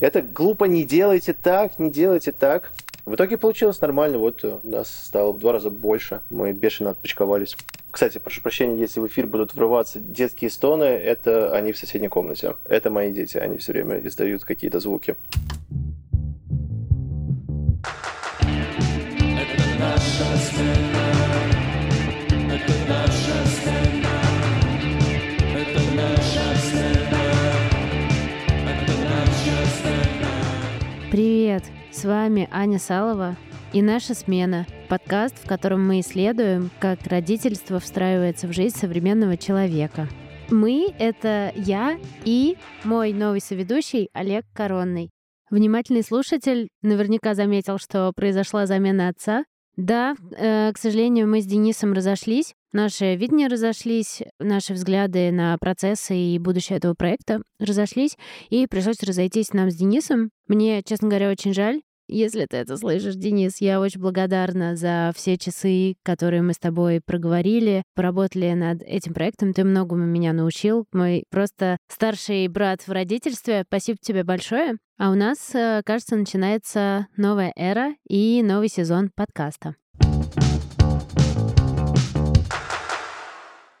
Это глупо, не делайте так, не делайте так. В итоге получилось нормально, вот у нас стало в два раза больше, мы бешено отпочковались. Кстати, прошу прощения, если в эфир будут врываться детские стоны, это они в соседней комнате. Это мои дети, они все время издают какие-то звуки. Привет! С вами Аня Салова и наша смена – подкаст, в котором мы исследуем, как родительство встраивается в жизнь современного человека. Мы — это я и мой новый соведущий Олег Коронный. Внимательный слушатель наверняка заметил, что произошла замена отца, да, э, к сожалению, мы с Денисом разошлись. Наши видения разошлись, наши взгляды на процессы и будущее этого проекта разошлись, и пришлось разойтись нам с Денисом. Мне, честно говоря, очень жаль. Если ты это слышишь, Денис, я очень благодарна за все часы, которые мы с тобой проговорили, поработали над этим проектом. Ты многому меня научил. Мой просто старший брат в родительстве. Спасибо тебе большое. А у нас, э, кажется, начинается новая эра и новый сезон подкаста.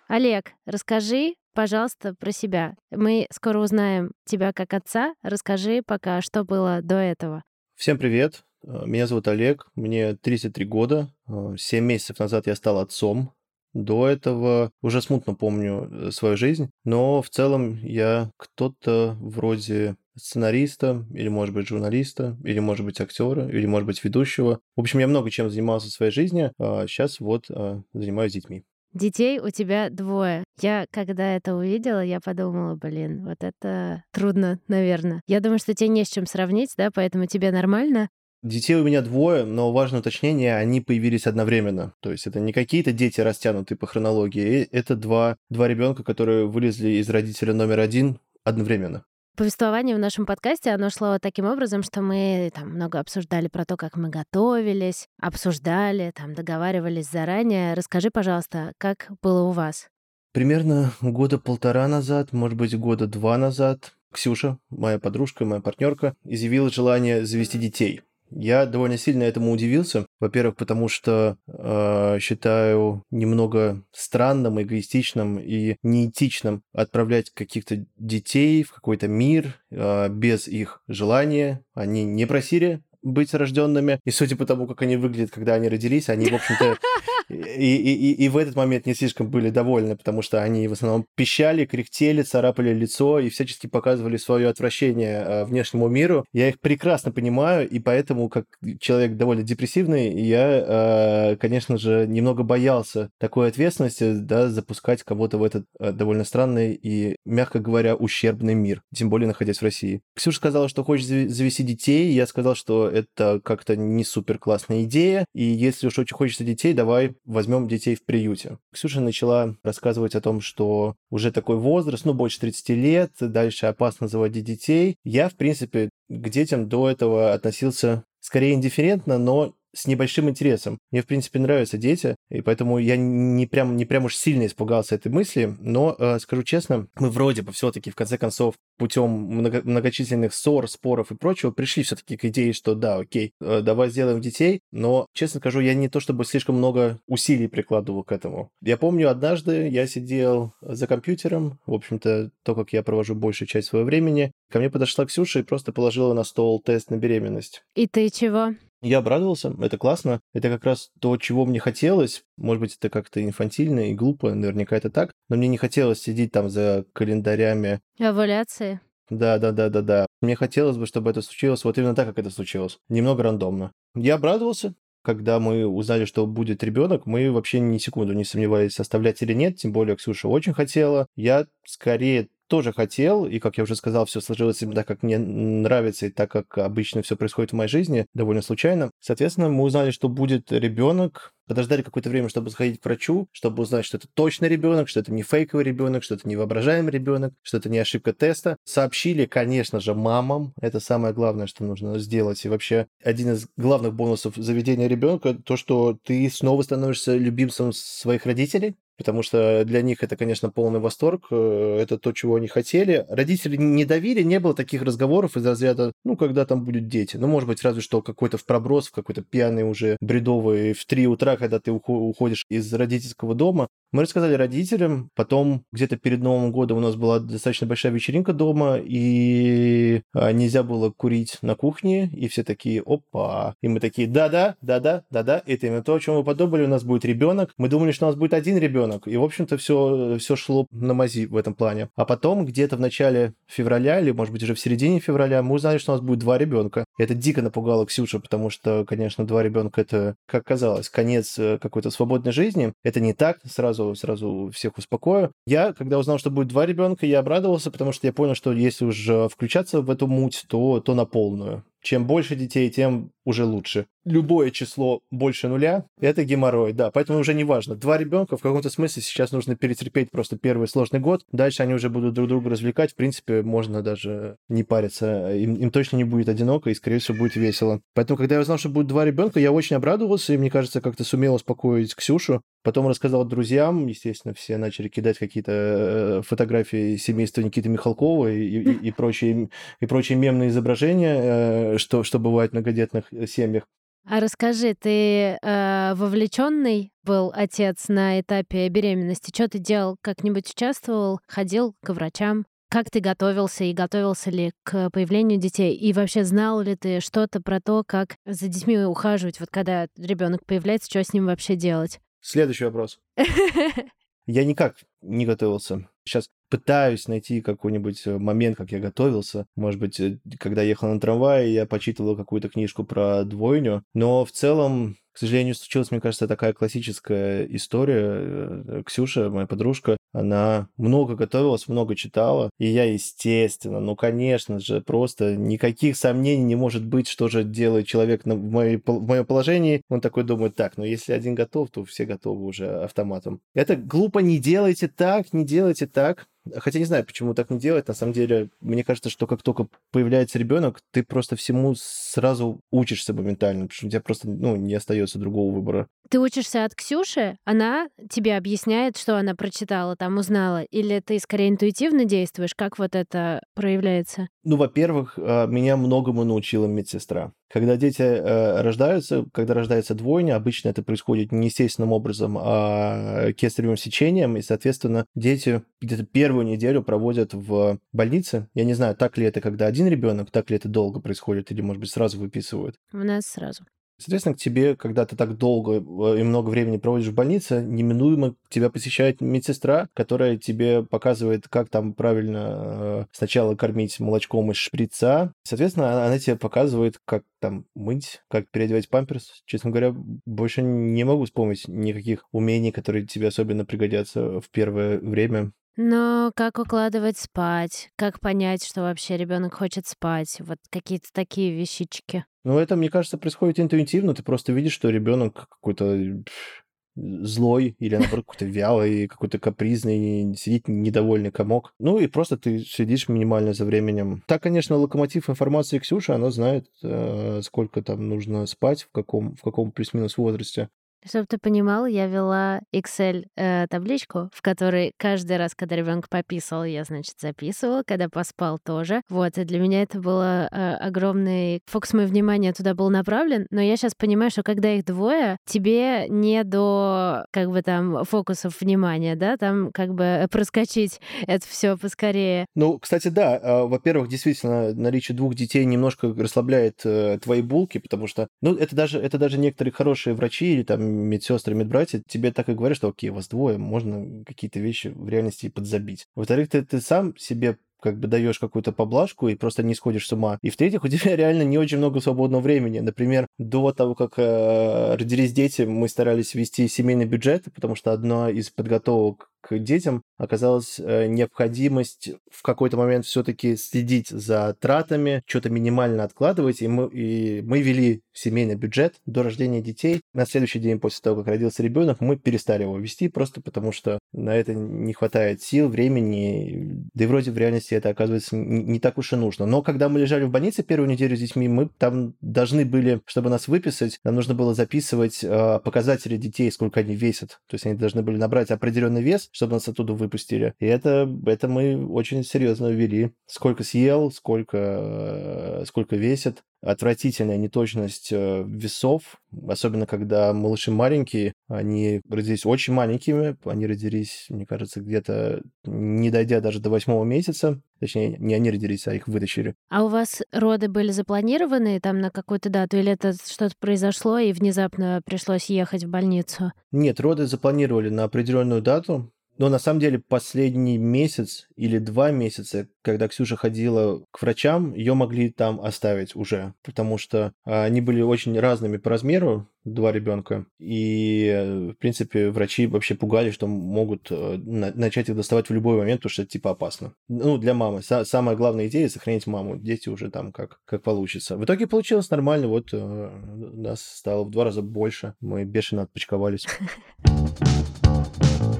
Олег, расскажи, пожалуйста, про себя. Мы скоро узнаем тебя как отца. Расскажи пока, что было до этого. Всем привет. Э, меня зовут Олег, мне 33 года. 7 э, месяцев назад я стал отцом. До этого уже смутно помню э, свою жизнь, но в целом я кто-то вроде сценариста, или, может быть, журналиста, или, может быть, актера, или, может быть, ведущего. В общем, я много чем занимался в своей жизни, а сейчас вот занимаюсь детьми. Детей у тебя двое. Я, когда это увидела, я подумала, блин, вот это трудно, наверное. Я думаю, что тебе не с чем сравнить, да, поэтому тебе нормально. Детей у меня двое, но важное уточнение, они появились одновременно. То есть это не какие-то дети растянутые по хронологии, это два, два ребенка, которые вылезли из родителя номер один одновременно. Повествование в нашем подкасте, оно шло таким образом, что мы там много обсуждали про то, как мы готовились, обсуждали, там договаривались заранее. Расскажи, пожалуйста, как было у вас? Примерно года полтора назад, может быть, года два назад, Ксюша, моя подружка, моя партнерка, изъявила желание завести детей. Я довольно сильно этому удивился. Во-первых, потому что э, считаю немного странным, эгоистичным и неэтичным отправлять каких-то детей в какой-то мир э, без их желания. Они не просили быть рожденными. И судя по тому, как они выглядят, когда они родились, они, в общем-то, и, и, и, и в этот момент не слишком были довольны, потому что они в основном пищали, кряхтели, царапали лицо и всячески показывали свое отвращение э, внешнему миру. Я их прекрасно понимаю, и поэтому, как человек довольно депрессивный, я, э, конечно же, немного боялся такой ответственности, да, запускать кого-то в этот э, довольно странный и, мягко говоря, ущербный мир, тем более находясь в России. Ксюша сказала, что хочет завести детей, я сказал, что это как-то не супер классная идея, и если уж очень хочется детей, давай возьмем детей в приюте. Ксюша начала рассказывать о том, что уже такой возраст, ну, больше 30 лет, дальше опасно заводить детей. Я, в принципе, к детям до этого относился скорее индифферентно, но с небольшим интересом. Мне, в принципе, нравятся дети, и поэтому я не прям, не прям уж сильно испугался этой мысли, но, э, скажу честно, мы вроде бы все-таки, в конце концов, путем много, многочисленных ссор, споров и прочего, пришли все-таки к идее, что да, окей, э, давай сделаем детей, но, честно скажу, я не то чтобы слишком много усилий прикладывал к этому. Я помню, однажды я сидел за компьютером, в общем-то, то, как я провожу большую часть своего времени, ко мне подошла Ксюша и просто положила на стол тест на беременность. И ты чего? Я обрадовался, это классно. Это как раз то, чего мне хотелось. Может быть, это как-то инфантильно и глупо, наверняка это так. Но мне не хотелось сидеть там за календарями. Овуляции. Да, да, да, да, да. Мне хотелось бы, чтобы это случилось вот именно так, как это случилось. Немного рандомно. Я обрадовался, когда мы узнали, что будет ребенок, мы вообще ни секунду не сомневались, оставлять или нет, тем более Ксюша очень хотела. Я скорее тоже хотел, и, как я уже сказал, все сложилось именно так, как мне нравится, и так, как обычно все происходит в моей жизни, довольно случайно. Соответственно, мы узнали, что будет ребенок, подождали какое-то время, чтобы сходить к врачу, чтобы узнать, что это точно ребенок, что это не фейковый ребенок, что это не воображаемый ребенок, что это не ошибка теста. Сообщили, конечно же, мамам. Это самое главное, что нужно сделать. И вообще один из главных бонусов заведения ребенка то, что ты снова становишься любимцем своих родителей. Потому что для них это, конечно, полный восторг, э, это то, чего они хотели. Родители не давили, не было таких разговоров из разряда, ну, когда там будут дети. Ну, может быть, разве что какой-то в проброс, какой-то пьяный уже бредовый в 3 утра, когда ты уходишь из родительского дома. Мы рассказали родителям, потом где-то перед Новым годом у нас была достаточно большая вечеринка дома, и а, нельзя было курить на кухне, и все такие, опа. И мы такие, да-да, да-да, да-да, это именно то, о чем вы подумали, у нас будет ребенок. Мы думали, что у нас будет один ребенок, и, в общем-то, все, все шло на мази в этом плане. А потом, где-то в начале февраля, или, может быть, уже в середине февраля, мы узнали, что у нас будет два ребенка. Это дико напугало Ксюшу, потому что, конечно, два ребенка это, как казалось, конец э, какой-то свободной жизни. Это не так, сразу сразу, всех успокою. Я, когда узнал, что будет два ребенка, я обрадовался, потому что я понял, что если уже включаться в эту муть, то, то на полную. Чем больше детей, тем уже лучше. Любое число больше нуля – это геморрой, да. Поэтому уже не важно. Два ребенка в каком-то смысле сейчас нужно перетерпеть просто первый сложный год. Дальше они уже будут друг друга развлекать. В принципе, можно даже не париться. Им, им точно не будет одиноко и, скорее всего, будет весело. Поэтому, когда я узнал, что будет два ребенка, я очень обрадовался и, мне кажется, как-то сумел успокоить Ксюшу. Потом рассказал друзьям, естественно, все начали кидать какие-то э, фотографии семейства Никиты Михалкова и, и, и, прочие, и прочие мемные изображения, э, что, что бывает в многодетных семьях. А расскажи, ты э, вовлеченный был отец на этапе беременности? Что ты делал? Как-нибудь участвовал? Ходил к врачам? Как ты готовился и готовился ли к появлению детей? И вообще знал ли ты что-то про то, как за детьми ухаживать, вот когда ребенок появляется, что с ним вообще делать? Следующий вопрос. Я никак не готовился. Сейчас пытаюсь найти какой-нибудь э, момент, как я готовился. Может быть, э, когда ехал на трамвае, я почитывал какую-то книжку про двойню. Но в целом к сожалению, случилась, мне кажется, такая классическая история. Э, Ксюша, моя подружка, она много готовилась, много читала. И я, естественно, ну, конечно же, просто никаких сомнений не может быть, что же делает человек в, моей, в моем положении. Он такой думает, так, ну, если один готов, то все готовы уже автоматом. Это глупо, не делайте так, не делайте так. Хотя не знаю, почему так не делать. На самом деле, мне кажется, что как только появляется ребенок, ты просто всему сразу учишься моментально, потому что у тебя просто ну, не остается другого выбора. Ты учишься от Ксюши, она тебе объясняет, что она прочитала, там узнала, или ты скорее интуитивно действуешь? Как вот это проявляется? Ну, во-первых, а, меня многому научила медсестра. Когда дети э, рождаются, когда рождается двойня, обычно это происходит не естественным образом, а кесаревым сечением, и, соответственно, дети где-то первую неделю проводят в больнице. Я не знаю, так ли это, когда один ребенок, так ли это долго происходит, или, может быть, сразу выписывают. У нас сразу. Соответственно, к тебе, когда ты так долго э, и много времени проводишь в больнице, неминуемо тебя посещает медсестра, которая тебе показывает, как там правильно э, сначала кормить молочком из шприца. Соответственно, она тебе показывает, как там мыть, как переодевать памперс. Честно говоря, больше не могу вспомнить никаких умений, которые тебе особенно пригодятся в первое время. Но как укладывать спать? Как понять, что вообще ребенок хочет спать? Вот какие-то такие вещички. Ну, это, мне кажется, происходит интуитивно. Ты просто видишь, что ребенок какой-то злой или, наоборот, какой-то вялый, какой-то капризный, сидит недовольный комок. Ну и просто ты сидишь минимально за временем. Так, конечно, локомотив информации Ксюша, она знает, э, сколько там нужно спать, в каком, в каком плюс-минус возрасте. Чтобы ты понимал, я вела Excel э, в которой каждый раз, когда ребенок пописал, я, значит, записывала, когда поспал тоже. Вот, и для меня это было э, огромный фокус моего внимания туда был направлен. Но я сейчас понимаю, что когда их двое, тебе не до как бы там фокусов внимания, да, там как бы проскочить это все поскорее. Ну, кстати, да, э, во-первых, действительно, наличие двух детей немножко расслабляет э, твои булки, потому что, ну, это даже, это даже некоторые хорошие врачи или там медсестры, медбратья, тебе так и говорят, что окей, вас двое, можно какие-то вещи в реальности подзабить. Во-вторых, ты, ты сам себе как бы даешь какую-то поблажку и просто не сходишь с ума. И в-третьих, у тебя реально не очень много свободного времени. Например, до того, как э, родились дети, мы старались вести семейный бюджет, потому что одна из подготовок к детям оказалась э, необходимость в какой-то момент все-таки следить за тратами, что-то минимально откладывать, и мы, и мы вели семейный бюджет до рождения детей. На следующий день после того, как родился ребенок, мы перестали его вести, просто потому что на это не хватает сил, времени, да и вроде в реальности это оказывается не так уж и нужно. Но когда мы лежали в больнице первую неделю с детьми, мы там должны были, чтобы нас выписать, нам нужно было записывать э, показатели детей, сколько они весят. То есть они должны были набрать определенный вес, чтобы нас оттуда выпустили. И это, это мы очень серьезно ввели. Сколько съел, сколько, сколько весит отвратительная неточность э, весов, особенно когда малыши маленькие, они родились очень маленькими, они родились, мне кажется, где-то не дойдя даже до восьмого месяца, точнее, не они родились, а их вытащили. А у вас роды были запланированы там на какую-то дату, или это что-то произошло и внезапно пришлось ехать в больницу? Нет, роды запланировали на определенную дату, но на самом деле последний месяц или два месяца, когда Ксюша ходила к врачам, ее могли там оставить уже, потому что а, они были очень разными по размеру, два ребенка. И, в принципе, врачи вообще пугали, что могут э, начать их доставать в любой момент, потому что это типа опасно. Ну, для мамы. Самая главная идея — сохранить маму. Дети уже там как, как получится. В итоге получилось нормально. Вот э, нас стало в два раза больше. Мы бешено отпочковались.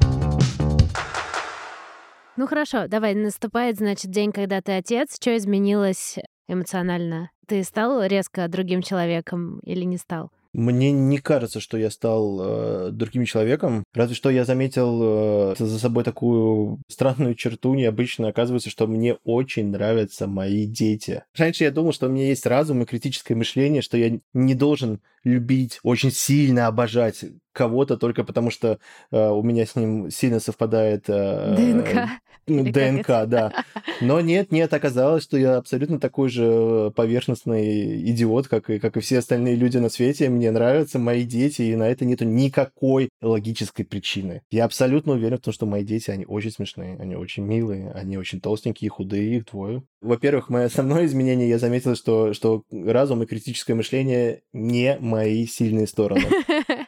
Ну хорошо, давай, наступает, значит, день, когда ты отец. Что изменилось эмоционально? Ты стал резко другим человеком или не стал? Мне не кажется, что я стал э, другим человеком. Разве что я заметил э, за собой такую странную черту необычную. Оказывается, что мне очень нравятся мои дети. Раньше я думал, что у меня есть разум и критическое мышление, что я не должен любить, очень сильно обожать кого-то только потому, что э, у меня с ним сильно совпадает... Э, ДНК. Ну, ДНК, да. Но нет, нет, оказалось, что я абсолютно такой же поверхностный идиот, как и, как и все остальные люди на свете. Мне нравятся мои дети, и на это нету никакой логической причины. Я абсолютно уверен в том, что мои дети, они очень смешные, они очень милые, они очень толстенькие, худые, их двое. Во-первых, мое основное изменение, я заметил, что, что разум и критическое мышление не мои сильные стороны.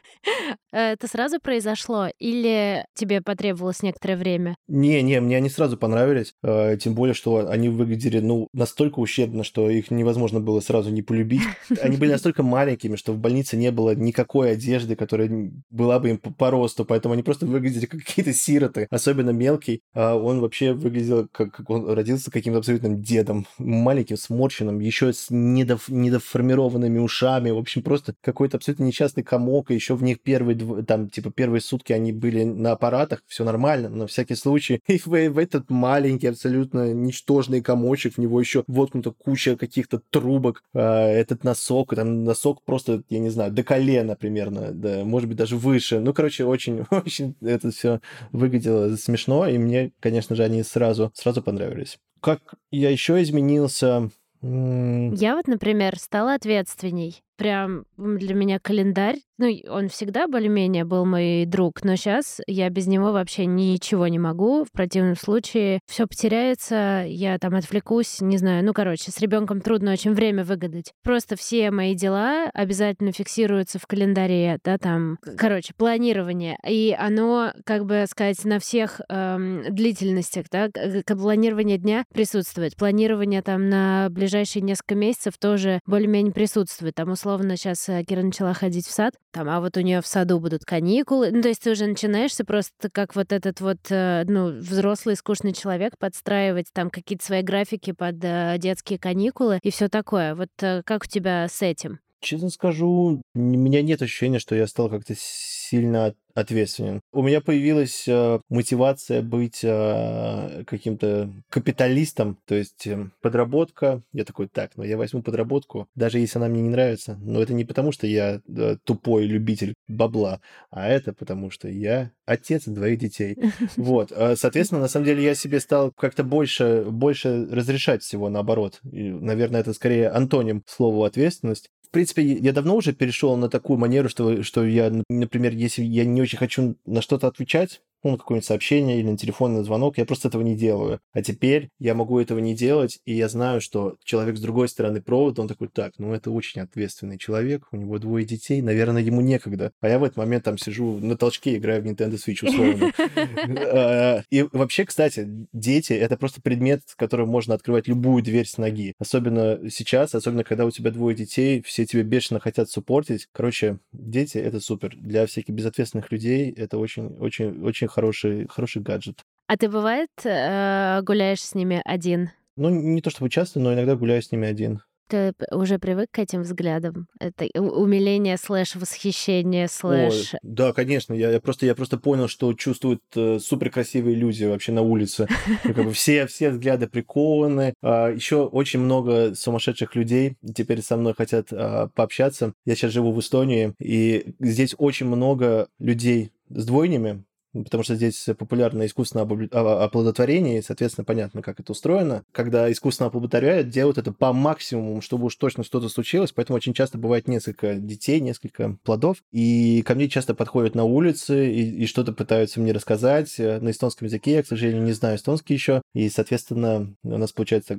Это сразу произошло или тебе потребовалось некоторое время? Не-не, мне они сразу понравились, э, тем более, что они выглядели, ну, настолько ущербно, что их невозможно было сразу не полюбить. Они были настолько маленькими, что в больнице не было никакой одежды, которая была бы им по росту, поэтому они просто выглядели как какие-то сироты, особенно мелкий. А он вообще выглядел, как, как он родился каким-то абсолютным дедом, маленьким, сморщенным, еще с недоф, недоформированными ушами, в общем, просто какой-то абсолютно несчастный комок, и еще в них первые там, типа, первые сутки они были на аппаратах, все нормально, но на всякий случай. И в, в этот маленький, абсолютно ничтожный комочек, в него еще воткнута куча каких-то трубок, э, этот носок, там носок просто, я не знаю, до колена примерно, да, может быть, даже выше. Ну, короче, очень, очень это все выглядело смешно, и мне, конечно же, они сразу, сразу понравились. Как я еще изменился, я вот, например, стала ответственней прям для меня календарь. Ну, он всегда более-менее был мой друг, но сейчас я без него вообще ничего не могу. В противном случае все потеряется, я там отвлекусь, не знаю. Ну, короче, с ребенком трудно очень время выгадать. Просто все мои дела обязательно фиксируются в календаре, да, там, короче, планирование. И оно, как бы сказать, на всех эм, длительностях, да, планирование дня присутствует. Планирование там на ближайшие несколько месяцев тоже более-менее присутствует. Там, условно, сейчас э, Кира начала ходить в сад, там, а вот у нее в саду будут каникулы. Ну, то есть ты уже начинаешься просто как вот этот вот, э, ну, взрослый скучный человек подстраивать там какие-то свои графики под э, детские каникулы и все такое. Вот как у тебя с этим? Честно скажу, у меня нет ощущения, что я стал как-то сильно ответственен. У меня появилась э, мотивация быть э, каким-то капиталистом, то есть э, подработка. Я такой, так, ну я возьму подработку, даже если она мне не нравится. Но это не потому, что я э, тупой любитель бабла, а это потому, что я отец двоих детей. Вот. А, соответственно, на самом деле я себе стал как-то больше, больше разрешать всего наоборот. И, наверное, это скорее антоним слову ответственность принципе, я давно уже перешел на такую манеру, что, что я, например, если я не очень хочу на что-то отвечать, ну, какое-нибудь сообщение или на телефонный звонок, я просто этого не делаю. А теперь я могу этого не делать, и я знаю, что человек с другой стороны провода, он такой, так, ну это очень ответственный человек, у него двое детей, наверное, ему некогда. А я в этот момент там сижу на толчке, играю в Nintendo Switch условно. А, и вообще, кстати, дети — это просто предмет, которым можно открывать любую дверь с ноги. Особенно сейчас, особенно когда у тебя двое детей, все тебе бешено хотят суппортить. Короче, дети — это супер. Для всяких безответственных людей это очень-очень-очень хороший, хороший гаджет. А ты бывает э, гуляешь с ними один? Ну, не то чтобы часто, но иногда гуляю с ними один. Ты уже привык к этим взглядам? Это умиление слэш восхищение слэш... Ой, да, конечно. Я, я, просто, я просто понял, что чувствуют э, супер красивые люди вообще на улице. Ну, как бы все, все взгляды прикованы. А, еще очень много сумасшедших людей теперь со мной хотят а, пообщаться. Я сейчас живу в Эстонии, и здесь очень много людей с двойнями, потому что здесь популярно искусственное а, оплодотворение, и, соответственно, понятно, как это устроено. Когда искусственно оплодотворяют, делают это по максимуму, чтобы уж точно что-то случилось, поэтому очень часто бывает несколько детей, несколько плодов, и ко мне часто подходят на улице и, и что-то пытаются мне рассказать на эстонском языке, я, к сожалению, не знаю эстонский еще, и, соответственно, у нас получается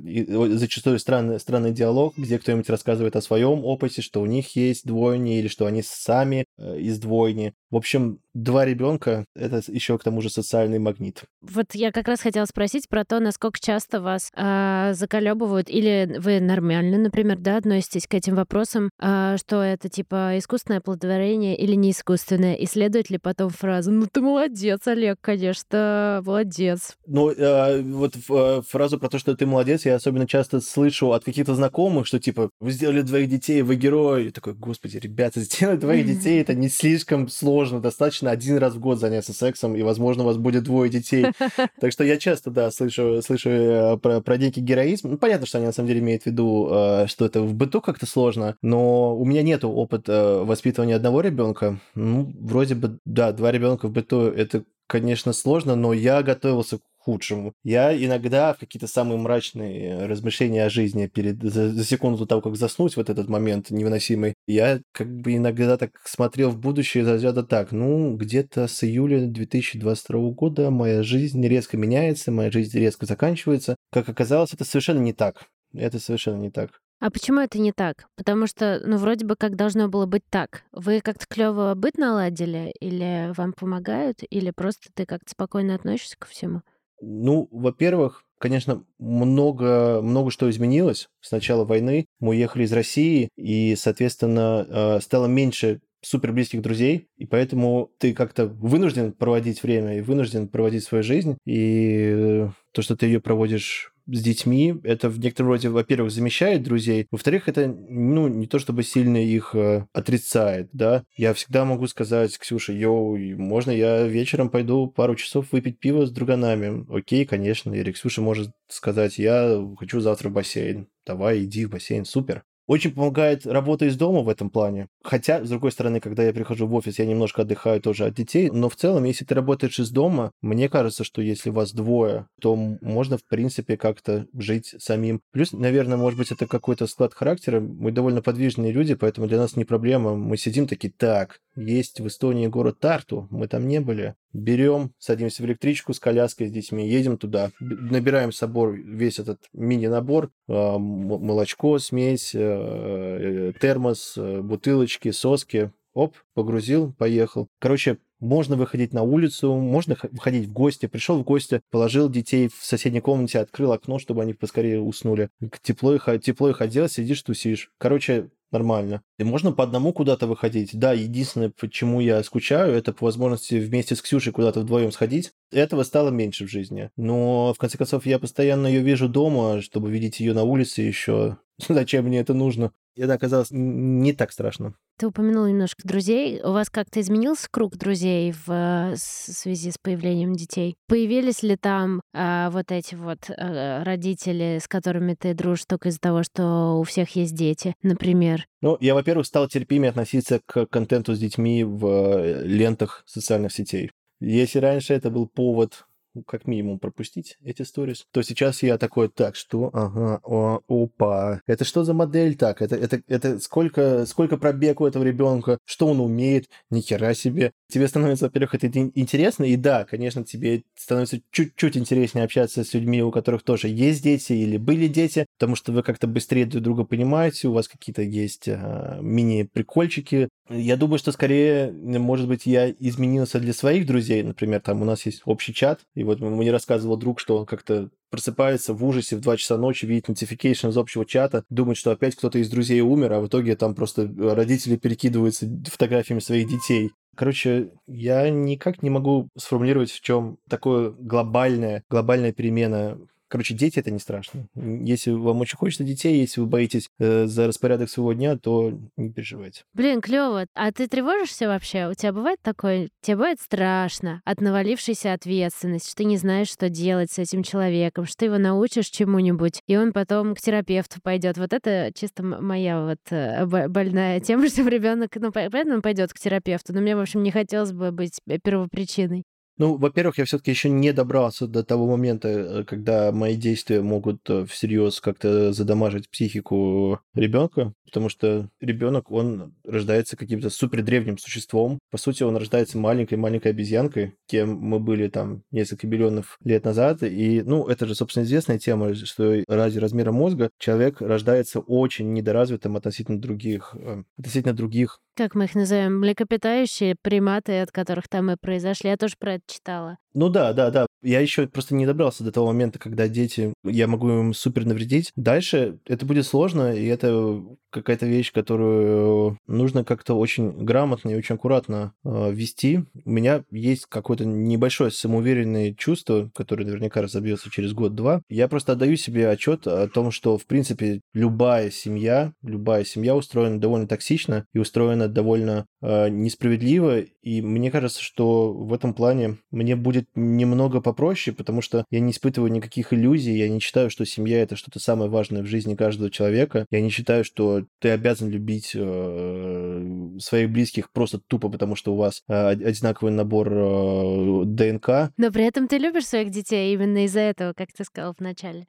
зачастую странный, странный диалог, где кто-нибудь рассказывает о своем опыте, что у них есть двойни, или что они сами э, из двойни. В общем, два ребенка — это еще к тому же социальный магнит. Вот я как раз хотела спросить про то, насколько часто вас э, заколебывают, или вы нормально, например, да, относитесь к этим вопросам, э, что это типа искусственное оплодотворение или не искусственное, и следует ли потом фраза «Ну ты молодец, Олег, конечно, молодец». Ну, э, вот э, фразу про то, что ты молодец, я особенно часто слышу от каких-то знакомых, что типа «Вы сделали двоих детей, вы герой». И такой, господи, ребята, сделать двоих детей — это не слишком сложно, достаточно один раз в год заняться сексом, и возможно, у вас будет двое детей. Так что я часто, да, слышу, слышу э, про, про дикий героизм. Ну, понятно, что они на самом деле имеют в виду, э, что это в быту как-то сложно, но у меня нет опыта э, воспитывания одного ребенка. Ну, вроде бы, да, два ребенка в быту это конечно, сложно, но я готовился худшему. Я иногда в какие-то самые мрачные размышления о жизни перед за, за секунду до того, как заснуть, вот этот момент невыносимый, я как бы иногда так смотрел в будущее за разряда так, ну, где-то с июля 2022 года моя жизнь резко меняется, моя жизнь резко заканчивается. Как оказалось, это совершенно не так. Это совершенно не так. А почему это не так? Потому что, ну, вроде бы как должно было быть так. Вы как-то клево быт наладили, или вам помогают, или просто ты как-то спокойно относишься ко всему? Ну, во-первых, конечно, много, много что изменилось с начала войны. Мы уехали из России, и, соответственно, э, стало меньше супер близких друзей, и поэтому ты как-то вынужден проводить время и вынужден проводить свою жизнь, и то, что ты ее проводишь с детьми, это в некотором роде, во-первых, замещает друзей, во-вторых, это, ну, не то чтобы сильно их э, отрицает, да. Я всегда могу сказать, Ксюша, йоу, можно я вечером пойду пару часов выпить пиво с друганами? Окей, конечно. Или Ксюша может сказать, я хочу завтра в бассейн. Давай, иди в бассейн, супер. Очень помогает работа из дома в этом плане. Хотя, с другой стороны, когда я прихожу в офис, я немножко отдыхаю тоже от детей. Но в целом, если ты работаешь из дома, мне кажется, что если вас двое, то можно, в принципе, как-то жить самим. Плюс, наверное, может быть, это какой-то склад характера. Мы довольно подвижные люди, поэтому для нас не проблема. Мы сидим такие, так, есть в Эстонии город Тарту, мы там не были. Берем, садимся в электричку с коляской, с детьми, едем туда, набираем с собой весь этот мини-набор, а, молочко, смесь, э, э, термос, э, бутылочки, соски, оп, погрузил, поехал. Короче, можно выходить на улицу, можно выходить в гости. Пришел в гости, положил детей в соседней комнате, открыл окно, чтобы они поскорее уснули. Тепло их, тепло их одел, сидишь, тусишь. Короче, нормально. И можно по одному куда-то выходить. Да, единственное, почему я скучаю, это по возможности вместе с Ксюшей куда-то вдвоем сходить. Этого стало меньше в жизни. Но, в конце концов, я постоянно ее вижу дома, чтобы видеть ее на улице еще. Зачем мне это нужно? Это оказалось не так страшно. Ты упомянул немножко друзей. У вас как-то изменился круг друзей в э, связи с появлением детей? Появились ли там а, вот эти вот а, родители, с которыми ты дружишь только из-за того, что у всех есть дети, например? Ну, я, во-первых, стал терпимее относиться к контенту с детьми в лентах социальных сетей. Если раньше это был повод как минимум пропустить эти сторис, то сейчас я такой, так, что, ага, о, опа, это что за модель так, это, это, это сколько, сколько пробег у этого ребенка, что он умеет, ни хера себе, тебе становится, во-первых, это интересно, и да, конечно, тебе становится чуть-чуть интереснее общаться с людьми, у которых тоже есть дети или были дети, потому что вы как-то быстрее друг друга понимаете, у вас какие-то есть а, мини-прикольчики. Я думаю, что скорее, может быть, я изменился для своих друзей, например, там у нас есть общий чат, и вот мне рассказывал друг, что он как-то просыпается в ужасе в 2 часа ночи, видит notification из общего чата, думает, что опять кто-то из друзей умер, а в итоге там просто родители перекидываются фотографиями своих детей. Короче, я никак не могу сформулировать, в чем такое глобальная, глобальная перемена Короче, дети это не страшно. Если вам очень хочется детей, если вы боитесь э, за распорядок своего дня, то не переживайте. Блин, клево. А ты тревожишься вообще? У тебя бывает такое? Тебе бывает страшно от навалившейся ответственности, что ты не знаешь, что делать с этим человеком, что ты его научишь чему-нибудь, и он потом к терапевту пойдет. Вот это чисто моя вот э, больная тема, что ребенок, ну, понятно, он пойдет к терапевту, но мне, в общем, не хотелось бы быть первопричиной. Ну, во-первых, я все-таки еще не добрался до того момента, э, когда мои действия могут э, всерьез как-то задамажить психику ребенка, потому что ребенок, он рождается каким-то супер древним существом. По сути, он рождается маленькой-маленькой обезьянкой, кем мы были там несколько миллионов лет назад. И, ну, это же, собственно, известная тема, что ради размера мозга человек рождается очень недоразвитым относительно других, э, относительно других как мы их называем, млекопитающие, приматы, от которых там и произошли. Я тоже про это читала. Ну да, да, да. Я еще просто не добрался до того момента, когда дети, я могу им супер навредить. Дальше это будет сложно, и это какая-то вещь, которую нужно как-то очень грамотно и очень аккуратно э, вести. У меня есть какое-то небольшое самоуверенное чувство, которое наверняка разобьется через год-два. Я просто отдаю себе отчет о том, что, в принципе, любая семья, любая семья устроена довольно токсично и устроена довольно несправедливо. И мне кажется, что в этом плане мне будет немного попроще, потому что я не испытываю никаких иллюзий, я не считаю, что семья это что-то самое важное в жизни каждого человека. Я не считаю, что ты обязан любить э, своих близких просто тупо, потому что у вас э, одинаковый набор э, ДНК. Но при этом ты любишь своих детей именно из-за этого, как ты сказал вначале.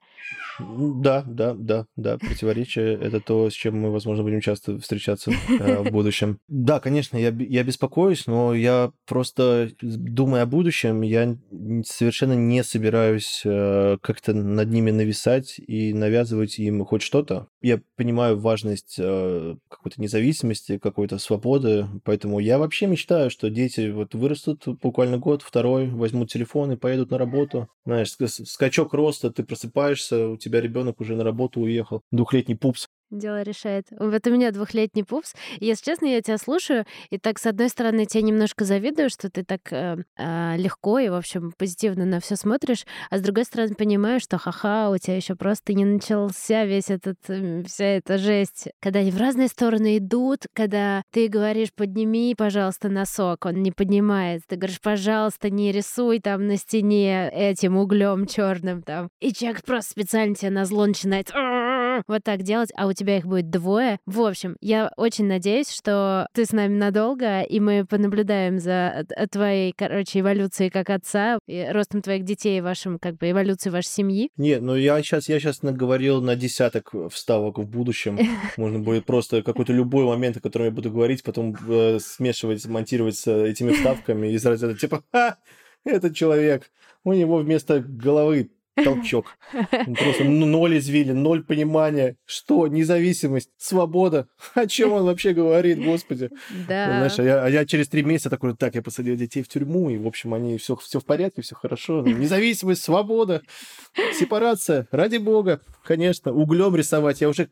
Да, да, да, да. Противоречие — это то, с чем мы, возможно, будем часто встречаться э, в будущем. Да, конечно, я, я беспокоюсь, но я просто, думая о будущем, я совершенно не собираюсь э, как-то над ними нависать и навязывать им хоть что-то. Я понимаю важность э, какой-то независимости, какой-то свободы. Поэтому я вообще мечтаю, что дети вот вырастут буквально год, второй, возьмут телефон и поедут на работу. Знаешь, скачок роста, ты просыпаешься, у тебя ребенок уже на работу уехал, двухлетний пупс дело решает. Вот у меня двухлетний пупс. И, если честно, я тебя слушаю, и так, с одной стороны, тебе немножко завидую, что ты так э, э, легко и, в общем, позитивно на все смотришь, а с другой стороны, понимаю, что ха-ха, у тебя еще просто не начался весь этот, вся эта жесть. Когда они в разные стороны идут, когда ты говоришь, подними, пожалуйста, носок, он не поднимает. Ты говоришь, пожалуйста, не рисуй там на стене этим углем черным там. И человек просто специально тебе на зло начинает вот так делать, а у тебя их будет двое. В общем, я очень надеюсь, что ты с нами надолго, и мы понаблюдаем за э, твоей, короче, эволюцией как отца, и ростом твоих детей, вашим, как бы, эволюцией вашей семьи. Нет, ну я сейчас, я сейчас наговорил на десяток вставок в будущем. Можно будет просто какой-то любой момент, о котором я буду говорить, потом э, смешивать, монтировать с этими вставками из разряда типа «Ха! Этот человек, у него вместо головы толчок. Просто ноль извилин, ноль понимания. Что? Независимость, свобода. О чем он вообще говорит, господи? Да. Знаешь, а я, а я через три месяца такой, так, я посадил детей в тюрьму, и, в общем, они все, все в порядке, все хорошо. Независимость, свобода, сепарация, ради бога. Конечно, углем рисовать. Я уже,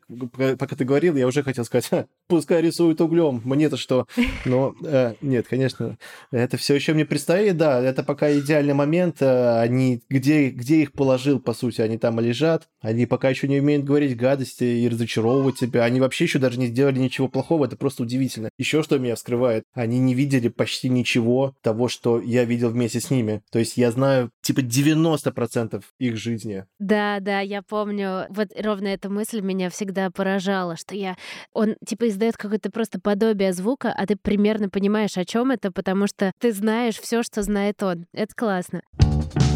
пока ты говорил, я уже хотел сказать, пускай рисуют углем. Мне-то что? Но э, нет, конечно, это все еще мне предстоит, да. Это пока идеальный момент. Э, они где, где их положить? Положил, по сути, они там лежат, они пока еще не умеют говорить гадости и разочаровывать тебя, они вообще еще даже не сделали ничего плохого, это просто удивительно. Еще что меня вскрывает, они не видели почти ничего того, что я видел вместе с ними. То есть я знаю, типа, 90% их жизни. Да, да, я помню, вот ровно эта мысль меня всегда поражала, что я, он, типа, издает какое-то просто подобие звука, а ты примерно понимаешь, о чем это, потому что ты знаешь все, что знает он. Это классно. А,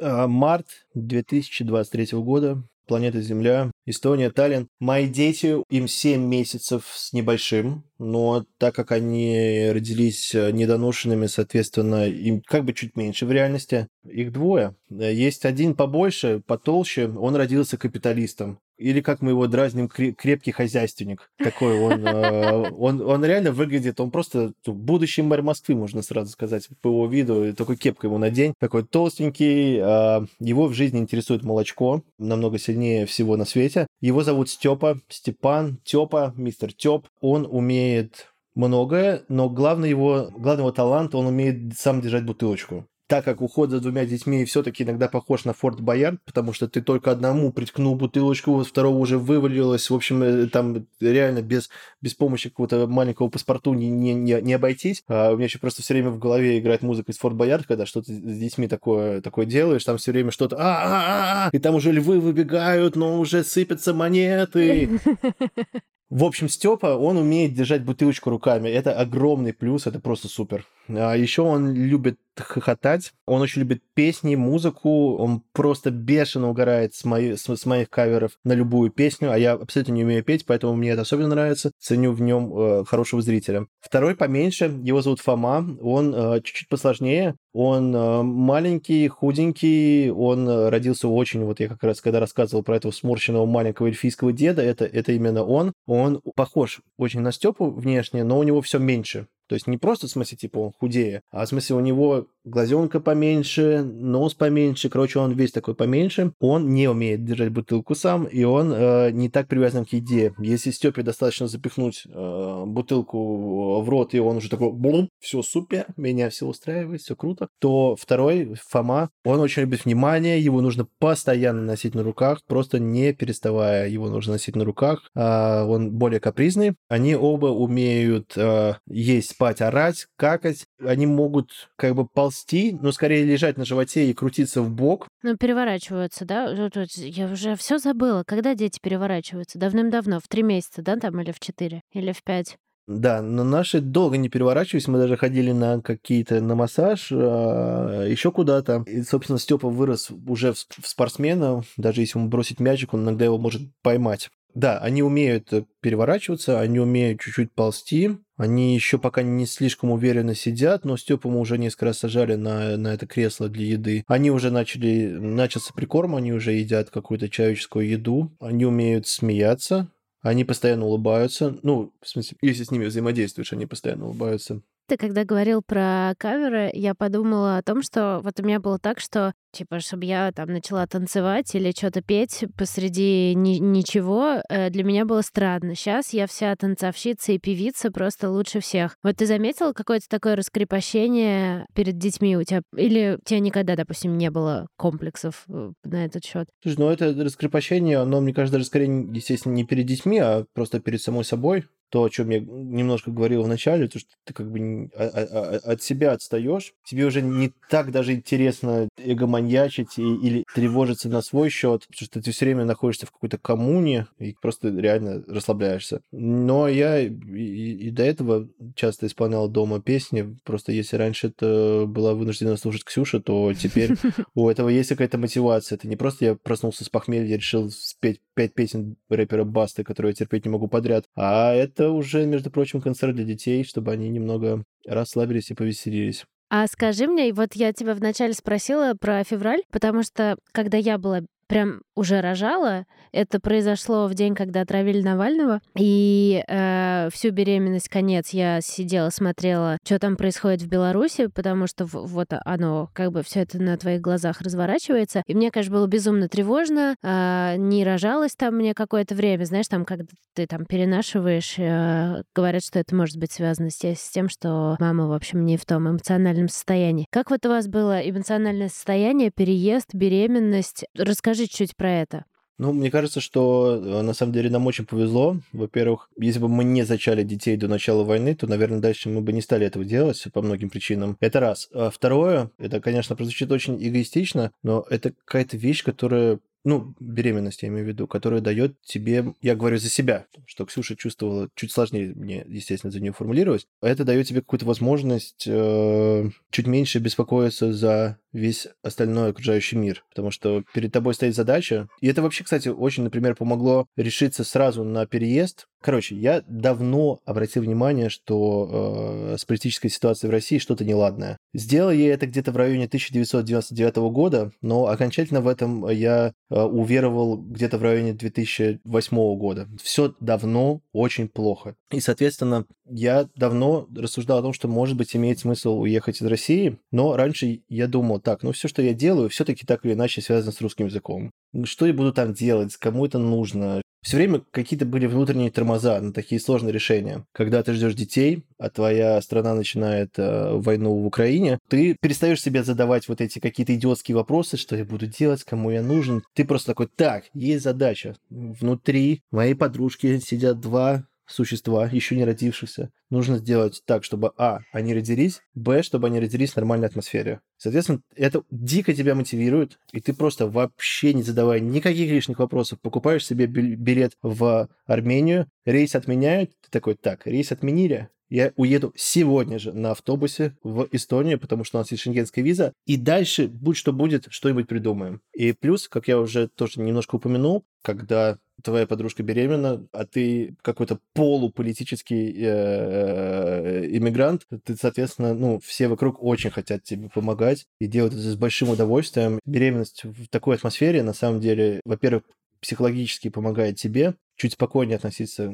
март 2023 года. Планета Земля Эстония, Таллин. Мои дети, им 7 месяцев с небольшим, но так как они родились э, недоношенными, соответственно, им как бы чуть меньше в реальности. Их двое. Есть один побольше, потолще, он родился капиталистом. Или, как мы его дразним, крепкий хозяйственник. Такой он, э, он, он реально выглядит, он просто будущий мэр Москвы, можно сразу сказать, по его виду. Такой кепку ему надень. Такой толстенький. Э, его в жизни интересует молочко, намного сильнее всего на свете. Его зовут Степа, Степан, Тепа, мистер Теп. Он умеет многое, но главный его, главный его талант, он умеет сам держать бутылочку так как уход за двумя детьми все-таки иногда похож на Форт Боярд, потому что ты только одному приткнул бутылочку, вот второго уже вывалилось, в общем, э, там реально без, без помощи какого-то маленького паспорту не, не, не, обойтись. А у меня еще просто все время в голове играет музыка из Форт Боярд, когда что-то с детьми такое, такое делаешь, там все время что-то а а а и там уже львы выбегают, но уже сыпятся монеты. В общем, Степа, он умеет держать бутылочку руками. Это огромный плюс, это просто супер. А еще он любит хохотать, он очень любит песни, музыку, он просто бешено угорает с, мои, с, с моих каверов на любую песню, а я абсолютно не умею петь, поэтому мне это особенно нравится, ценю в нем э, хорошего зрителя. Второй поменьше, его зовут Фома, он э, чуть-чуть посложнее, он э, маленький, худенький, он родился очень, вот я как раз когда рассказывал про этого сморщенного маленького эльфийского деда, это, это именно он, он похож очень на Степу внешне, но у него все меньше. То есть не просто в смысле, типа, он худее, а в смысле у него глазенка поменьше, нос поменьше, короче, он весь такой поменьше. Он не умеет держать бутылку сам, и он э, не так привязан к еде. Если Степе достаточно запихнуть э, бутылку в рот, и он уже такой, блум, все супер, меня все устраивает, все круто, то второй, Фома, он очень любит внимание, его нужно постоянно носить на руках, просто не переставая его нужно носить на руках. Э, он более капризный. Они оба умеют э, есть спать, орать, какать. Они могут как бы ползти, но скорее лежать на животе и крутиться в бок. Ну, переворачиваются, да? Я уже все забыла. Когда дети переворачиваются? Давным-давно, в три месяца, да, там, или в четыре, или в пять? Да, но наши долго не переворачивались, мы даже ходили на какие-то, на массаж, а, еще куда-то. И, собственно, Степа вырос уже в спортсмена, даже если ему бросить мячик, он иногда его может поймать. Да, они умеют э, переворачиваться, они умеют чуть-чуть ползти, они еще пока не слишком уверенно сидят, но Степу мы уже несколько раз сажали на, на это кресло для еды. Они уже начали, начался прикорм, они уже едят какую-то человеческую еду, они умеют смеяться, они постоянно улыбаются. Ну, в смысле, если с ними взаимодействуешь, они постоянно улыбаются. Ты когда говорил про каверы, я подумала о том, что вот у меня было так, что типа, чтобы я там начала танцевать или что-то петь посреди ни- ничего, э, для меня было странно. Сейчас я вся танцовщица и певица просто лучше всех. Вот ты заметила какое-то такое раскрепощение перед детьми у тебя? Или у тебя никогда, допустим, не было комплексов э, на этот счет? Слушай, ну это раскрепощение, оно, мне кажется, даже скорее, естественно, не перед детьми, а просто перед самой собой то, о чем я немножко говорил в начале, то, что ты как бы а, а, а, от себя отстаешь, тебе уже не так даже интересно эгоманьячить и, или тревожиться на свой счет, потому что ты все время находишься в какой-то коммуне и просто реально расслабляешься. Но я и, и до этого часто исполнял дома песни, просто если раньше это была вынуждена слушать Ксюша, то теперь у этого есть какая-то мотивация. Это не просто я проснулся с похмелья, решил спеть пять песен рэпера Басты, которые я терпеть не могу подряд, а это это уже, между прочим, концерт для детей, чтобы они немного расслабились и повеселились. А скажи мне, вот я тебя вначале спросила про февраль, потому что когда я была прям уже рожала. Это произошло в день, когда отравили Навального. И э, всю беременность, конец, я сидела, смотрела, что там происходит в Беларуси, потому что вот оно, как бы все это на твоих глазах разворачивается. И мне, конечно, было безумно тревожно. Э, не рожалась там мне какое-то время. Знаешь, там, когда ты там перенашиваешь, э, говорят, что это может быть связано с, тем, что мама, в общем, не в том эмоциональном состоянии. Как вот у вас было эмоциональное состояние, переезд, беременность? Расскажи чуть-чуть про это. Ну, мне кажется, что э, на самом деле нам очень повезло. Во-первых, если бы мы не зачали детей до начала войны, то, наверное, дальше мы бы не стали этого делать по многим причинам. Это раз. А второе, это, конечно, прозвучит очень эгоистично, но это какая-то вещь, которая ну, беременность я имею в виду, которая дает тебе, я говорю за себя, что Ксюша чувствовала, чуть сложнее мне, естественно, за нее формулировать, это дает тебе какую-то возможность э, чуть меньше беспокоиться за весь остальной окружающий мир. Потому что перед тобой стоит задача. И это вообще, кстати, очень, например, помогло решиться сразу на переезд. Короче, я давно обратил внимание, что э, с политической ситуацией в России что-то неладное. Сделал я это где-то в районе 1999 года, но окончательно в этом я э, уверовал где-то в районе 2008 года. Все давно очень плохо. И, соответственно, я давно рассуждал о том, что, может быть, имеет смысл уехать из России, но раньше я думал, так, ну все, что я делаю, все-таки так или иначе связано с русским языком. Что я буду там делать, кому это нужно, все время какие-то были внутренние тормоза на такие сложные решения. Когда ты ждешь детей, а твоя страна начинает э, войну в Украине, ты перестаешь себе задавать вот эти какие-то идиотские вопросы, что я буду делать, кому я нужен. Ты просто такой, так, есть задача. Внутри моей подружки сидят два существа, еще не родившихся. Нужно сделать так, чтобы А, они родились, Б, чтобы они родились в нормальной атмосфере. Соответственно, это дико тебя мотивирует, и ты просто вообще не задавая никаких лишних вопросов, покупаешь себе билет в Армению, рейс отменяют, ты такой, так, рейс отменили, я уеду сегодня же на автобусе в Эстонию, потому что у нас есть шенгенская виза, и дальше, будь что будет, что-нибудь придумаем. И плюс, как я уже тоже немножко упомянул, когда твоя подружка беременна, а ты какой-то полуполитический э, э, иммигрант, ты, соответственно, ну, все вокруг очень хотят тебе помогать и делают это с большим удовольствием. Беременность в такой атмосфере, на самом деле, во-первых, психологически помогает тебе, чуть спокойнее относиться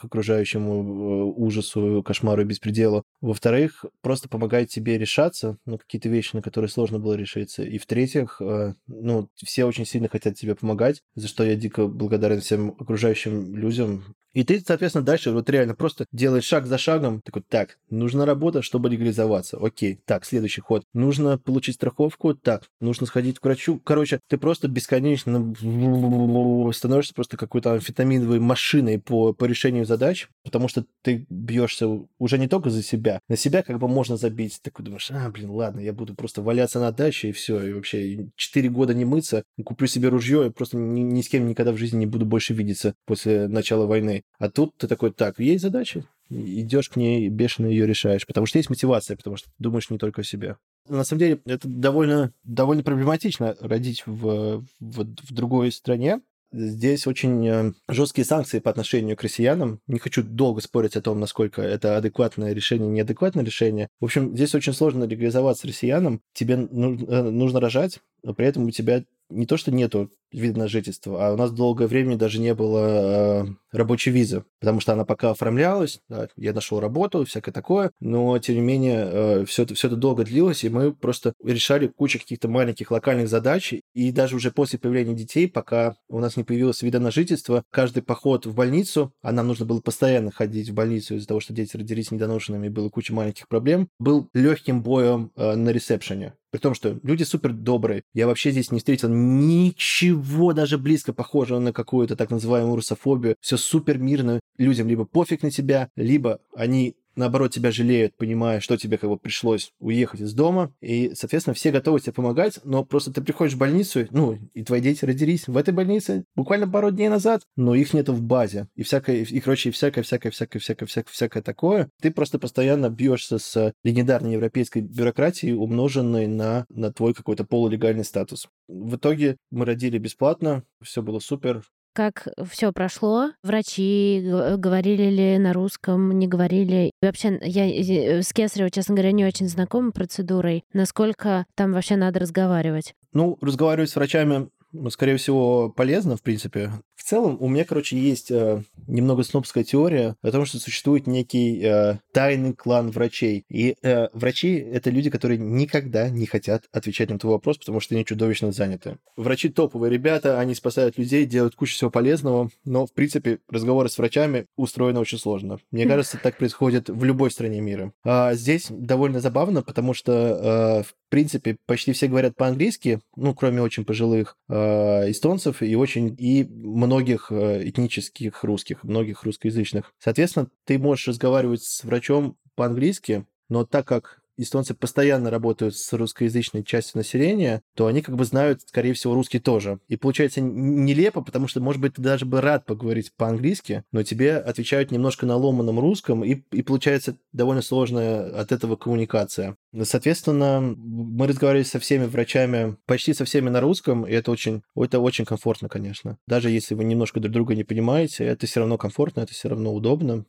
к окружающему э, ужасу, кошмару и беспределу. Во-вторых, просто помогает тебе решаться на какие-то вещи, на которые сложно было решиться. И в-третьих, э, ну, все очень сильно хотят тебе помогать, за что я дико благодарен всем окружающим людям, и ты, соответственно, дальше вот реально просто делаешь шаг за шагом. Такой, так, нужна работа, чтобы легализоваться. Окей, так, следующий ход. Нужно получить страховку. Так, нужно сходить к врачу. Короче, ты просто бесконечно становишься просто какой-то амфетаминовой машиной по, по решению задач, потому что ты бьешься уже не только за себя. На себя как бы можно забить. Ты такой думаешь, а, блин, ладно, я буду просто валяться на даче и все. И вообще 4 года не мыться, куплю себе ружье и просто ни, ни с кем никогда в жизни не буду больше видеться после начала войны. А тут ты такой, так, есть задача, идешь к ней, бешено ее решаешь, потому что есть мотивация, потому что думаешь не только о себе. На самом деле, это довольно, довольно проблематично родить в, в, в другой стране. Здесь очень э, жесткие санкции по отношению к россиянам. Не хочу долго спорить о том, насколько это адекватное решение, неадекватное решение. В общем, здесь очень сложно легализоваться россиянам. Тебе э, нужно рожать, но при этом у тебя не то, что нету вида на жительство, а у нас долгое время даже не было э, рабочей визы, потому что она пока оформлялась, да, я нашел работу, всякое такое, но тем не менее э, все, это, все это долго длилось, и мы просто решали кучу каких-то маленьких локальных задач, и даже уже после появления детей, пока у нас не появилось вида на жительство, каждый поход в больницу, а нам нужно было постоянно ходить в больницу из-за того, что дети родились недоношенными, было куча маленьких проблем, был легким боем э, на ресепшене. При том, что люди супер добрые. Я вообще здесь не встретил ничего даже близко похожего на какую-то так называемую русофобию. Все супер мирно. Людям либо пофиг на тебя, либо они наоборот, тебя жалеют, понимая, что тебе как бы пришлось уехать из дома, и, соответственно, все готовы тебе помогать, но просто ты приходишь в больницу, ну, и твои дети родились в этой больнице буквально пару дней назад, но их нету в базе, и всякое, и, короче, всякое, всякое, всякое, всякое, всякое, всякое такое. Ты просто постоянно бьешься с легендарной европейской бюрократией, умноженной на, на твой какой-то полулегальный статус. В итоге мы родили бесплатно, все было супер, как все прошло? Врачи говорили ли на русском, не говорили? Вообще, я э, с Кесарева, честно говоря, не очень знакома процедурой. Насколько там вообще надо разговаривать? Ну, разговаривать с врачами скорее всего, полезно, в принципе. В целом, у меня, короче, есть э, немного снобская теория о том, что существует некий э, тайный клан врачей. И э, врачи — это люди, которые никогда не хотят отвечать на твой вопрос, потому что они чудовищно заняты. Врачи топовые ребята, они спасают людей, делают кучу всего полезного, но, в принципе, разговоры с врачами устроены очень сложно. Мне кажется, так происходит в любой стране мира. А здесь довольно забавно, потому что, э, в принципе, почти все говорят по-английски, ну, кроме очень пожилых э, эстонцев и очень и многих э, этнических русских, многих русскоязычных. Соответственно, ты можешь разговаривать с врачом по-английски, но так как эстонцы постоянно работают с русскоязычной частью населения, то они как бы знают, скорее всего, русский тоже. И получается нелепо, потому что, может быть, ты даже бы рад поговорить по-английски, но тебе отвечают немножко на ломаном русском, и, и получается довольно сложная от этого коммуникация. Соответственно, мы разговаривали со всеми врачами, почти со всеми на русском, и это очень, это очень комфортно, конечно. Даже если вы немножко друг друга не понимаете, это все равно комфортно, это все равно удобно.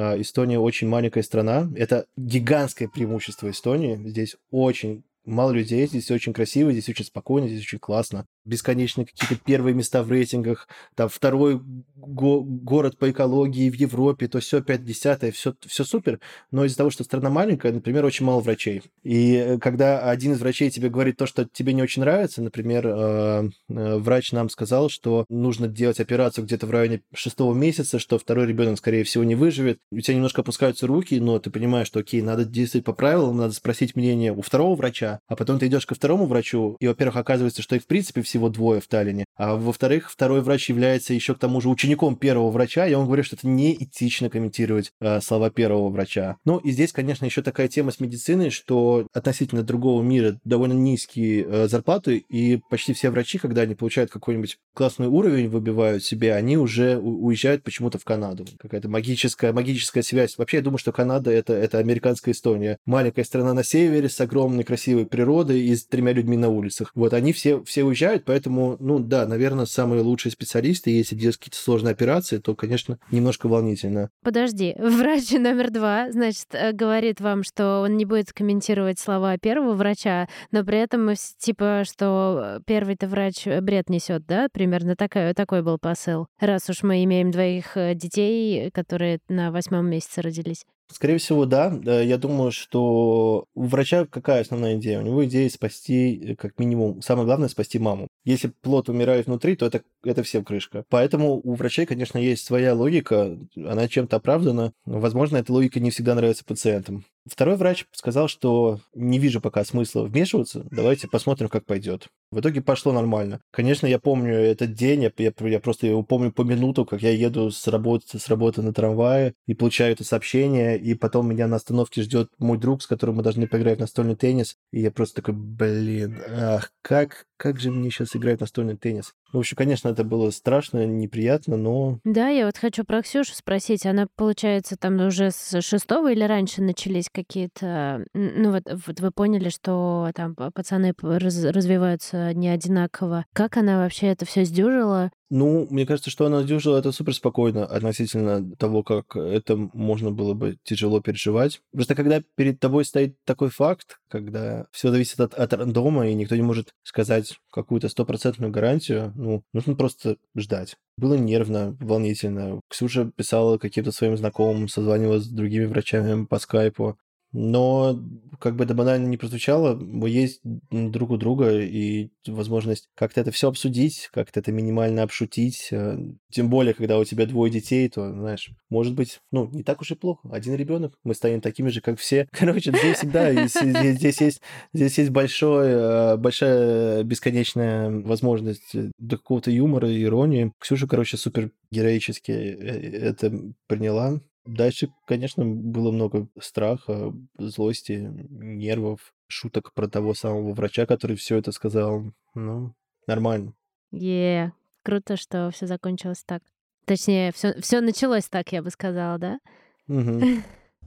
А, Эстония очень маленькая страна. Это гигантское преимущество Эстонии. Здесь очень мало людей, здесь очень красиво, здесь очень спокойно, здесь очень классно. Бесконечные какие-то первые места в рейтингах, там второй го- город по экологии в Европе, то все 5-10, все, все супер, но из-за того, что страна маленькая, например, очень мало врачей. И э, когда один из врачей тебе говорит то, что тебе не очень нравится, например, э, э, врач нам сказал, что нужно делать операцию где-то в районе шестого месяца, что второй ребенок, скорее всего, не выживет, у тебя немножко опускаются руки, но ты понимаешь, что окей, надо действовать по правилам, надо спросить мнение у второго врача, а потом ты идешь ко второму врачу, и, во-первых, оказывается, что их, в принципе, все всего двое в Таллине. А во-вторых, второй врач является еще к тому же учеником первого врача, и он говорит, что это неэтично комментировать э, слова первого врача. Ну и здесь, конечно, еще такая тема с медициной, что относительно другого мира довольно низкие э, зарплаты, и почти все врачи, когда они получают какой-нибудь классный уровень, выбивают себе, они уже уезжают почему-то в Канаду. Какая-то магическая, магическая связь. Вообще, я думаю, что Канада это, это американская Эстония. Маленькая страна на севере с огромной красивой природой и с тремя людьми на улицах. Вот они все, все уезжают, поэтому, ну да, наверное, самые лучшие специалисты, если делать какие-то сложные операции, то, конечно, немножко волнительно. Подожди, врач номер два, значит, э, говорит вам, что он не будет комментировать слова первого врача, но при этом, типа, что первый-то врач бред несет, да? Примерно такой, такой был посыл. Раз уж мы имеем двоих э, детей, которые на восьмом месяце родились. Скорее всего, да. Я думаю, что у врача какая основная идея? У него идея спасти, э, как минимум, самое главное, спасти маму. Если плод умирает внутри, то это, это всем крышка. Поэтому у врачей, конечно, есть своя логика, она чем-то оправдана. Возможно, эта логика не всегда нравится пациентам. Второй врач сказал, что не вижу пока смысла вмешиваться, давайте посмотрим, как пойдет. В итоге пошло нормально. Конечно, я помню этот день, я, я, я просто его помню по минуту, как я еду с работы, с работы на трамвае и получаю это сообщение, и потом меня на остановке ждет мой друг, с которым мы должны поиграть в настольный теннис, и я просто такой, блин, ах, как, как же мне сейчас играть настольный теннис? В общем, конечно, это было страшно, неприятно, но... Да, я вот хочу про Ксюшу спросить. Она, получается, там уже с шестого или раньше начались какие-то... Ну вот, вот вы поняли, что там пацаны раз, развиваются не одинаково. Как она вообще это все сдюжила? Ну, мне кажется, что она сдюжила это супер спокойно относительно того, как это можно было бы тяжело переживать. Просто когда перед тобой стоит такой факт, когда все зависит от, от рандома, и никто не может сказать какую-то стопроцентную гарантию, ну, нужно просто ждать. Было нервно, волнительно. Ксюша писала каким-то своим знакомым, созванивалась с другими врачами по скайпу. Но, как бы это банально не прозвучало, мы есть друг у друга, и возможность как-то это все обсудить, как-то это минимально обшутить. Э, тем более, когда у тебя двое детей, то, знаешь, может быть, ну, не так уж и плохо. Один ребенок, мы станем такими же, как все. Короче, здесь всегда здесь, здесь есть, здесь есть большой, э, большая бесконечная возможность до какого-то юмора, иронии. Ксюша, короче, супер героически э, это приняла. Дальше, конечно, было много страха, злости, нервов, шуток про того самого врача, который все это сказал. Ну, нормально. Е, yeah. круто, что все закончилось так. Точнее, все, все началось так, я бы сказала, да? Угу.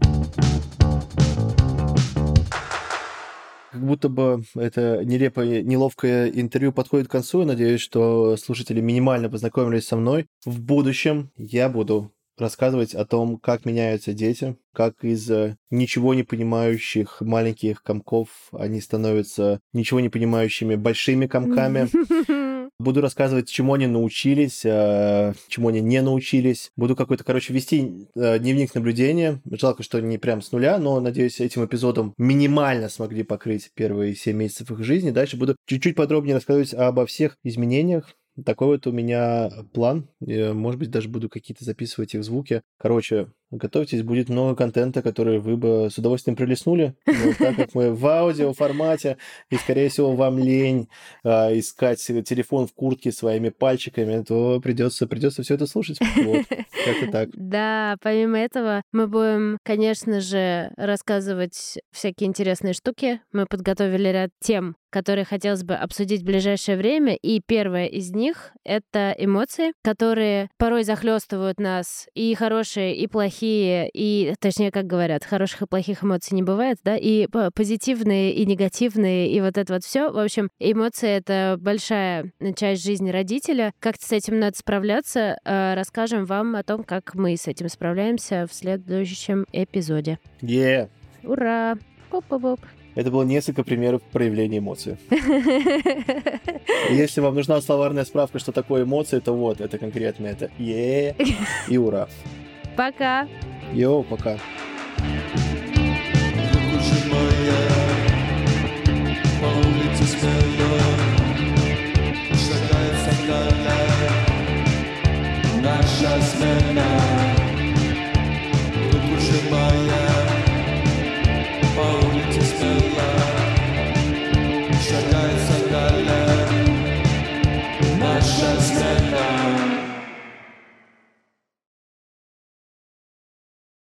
Как будто бы это нелепое, неловкое интервью подходит к концу. Я надеюсь, что слушатели минимально познакомились со мной. В будущем я буду рассказывать о том, как меняются дети, как из э, ничего не понимающих маленьких комков они становятся ничего не понимающими большими комками. Буду рассказывать, чему они научились, э, чему они не научились. Буду какой-то, короче, вести э, дневник наблюдения. Жалко, что не прям с нуля, но, надеюсь, этим эпизодом минимально смогли покрыть первые 7 месяцев их жизни. Дальше буду чуть-чуть подробнее рассказывать обо всех изменениях, такой вот у меня план. Я, может быть, даже буду какие-то записывать их звуки. Короче, готовьтесь, будет много контента, который вы бы с удовольствием прилеснули. Но так как мы в аудио формате, и, скорее всего, вам лень а, искать телефон в куртке своими пальчиками, то придется, придется все это слушать. Вот, как-то так. Да, помимо этого, мы будем, конечно же, рассказывать всякие интересные штуки. Мы подготовили ряд тем, которые хотелось бы обсудить в ближайшее время. И первое из них — это эмоции, которые порой захлестывают нас и хорошие, и плохие, и, точнее, как говорят, хороших и плохих эмоций не бывает, да, и позитивные, и негативные, и вот это вот все. В общем, эмоции — это большая часть жизни родителя. Как с этим надо справляться, э, расскажем вам о том, как мы с этим справляемся в следующем эпизоде. Yeah. Ура! Поп-поп-поп. Это было несколько примеров проявления эмоций. Если вам нужна словарная справка, что такое эмоции, то вот, это конкретно это е и ура. Пока. Йоу, пока. Наша смена, выпуши моя.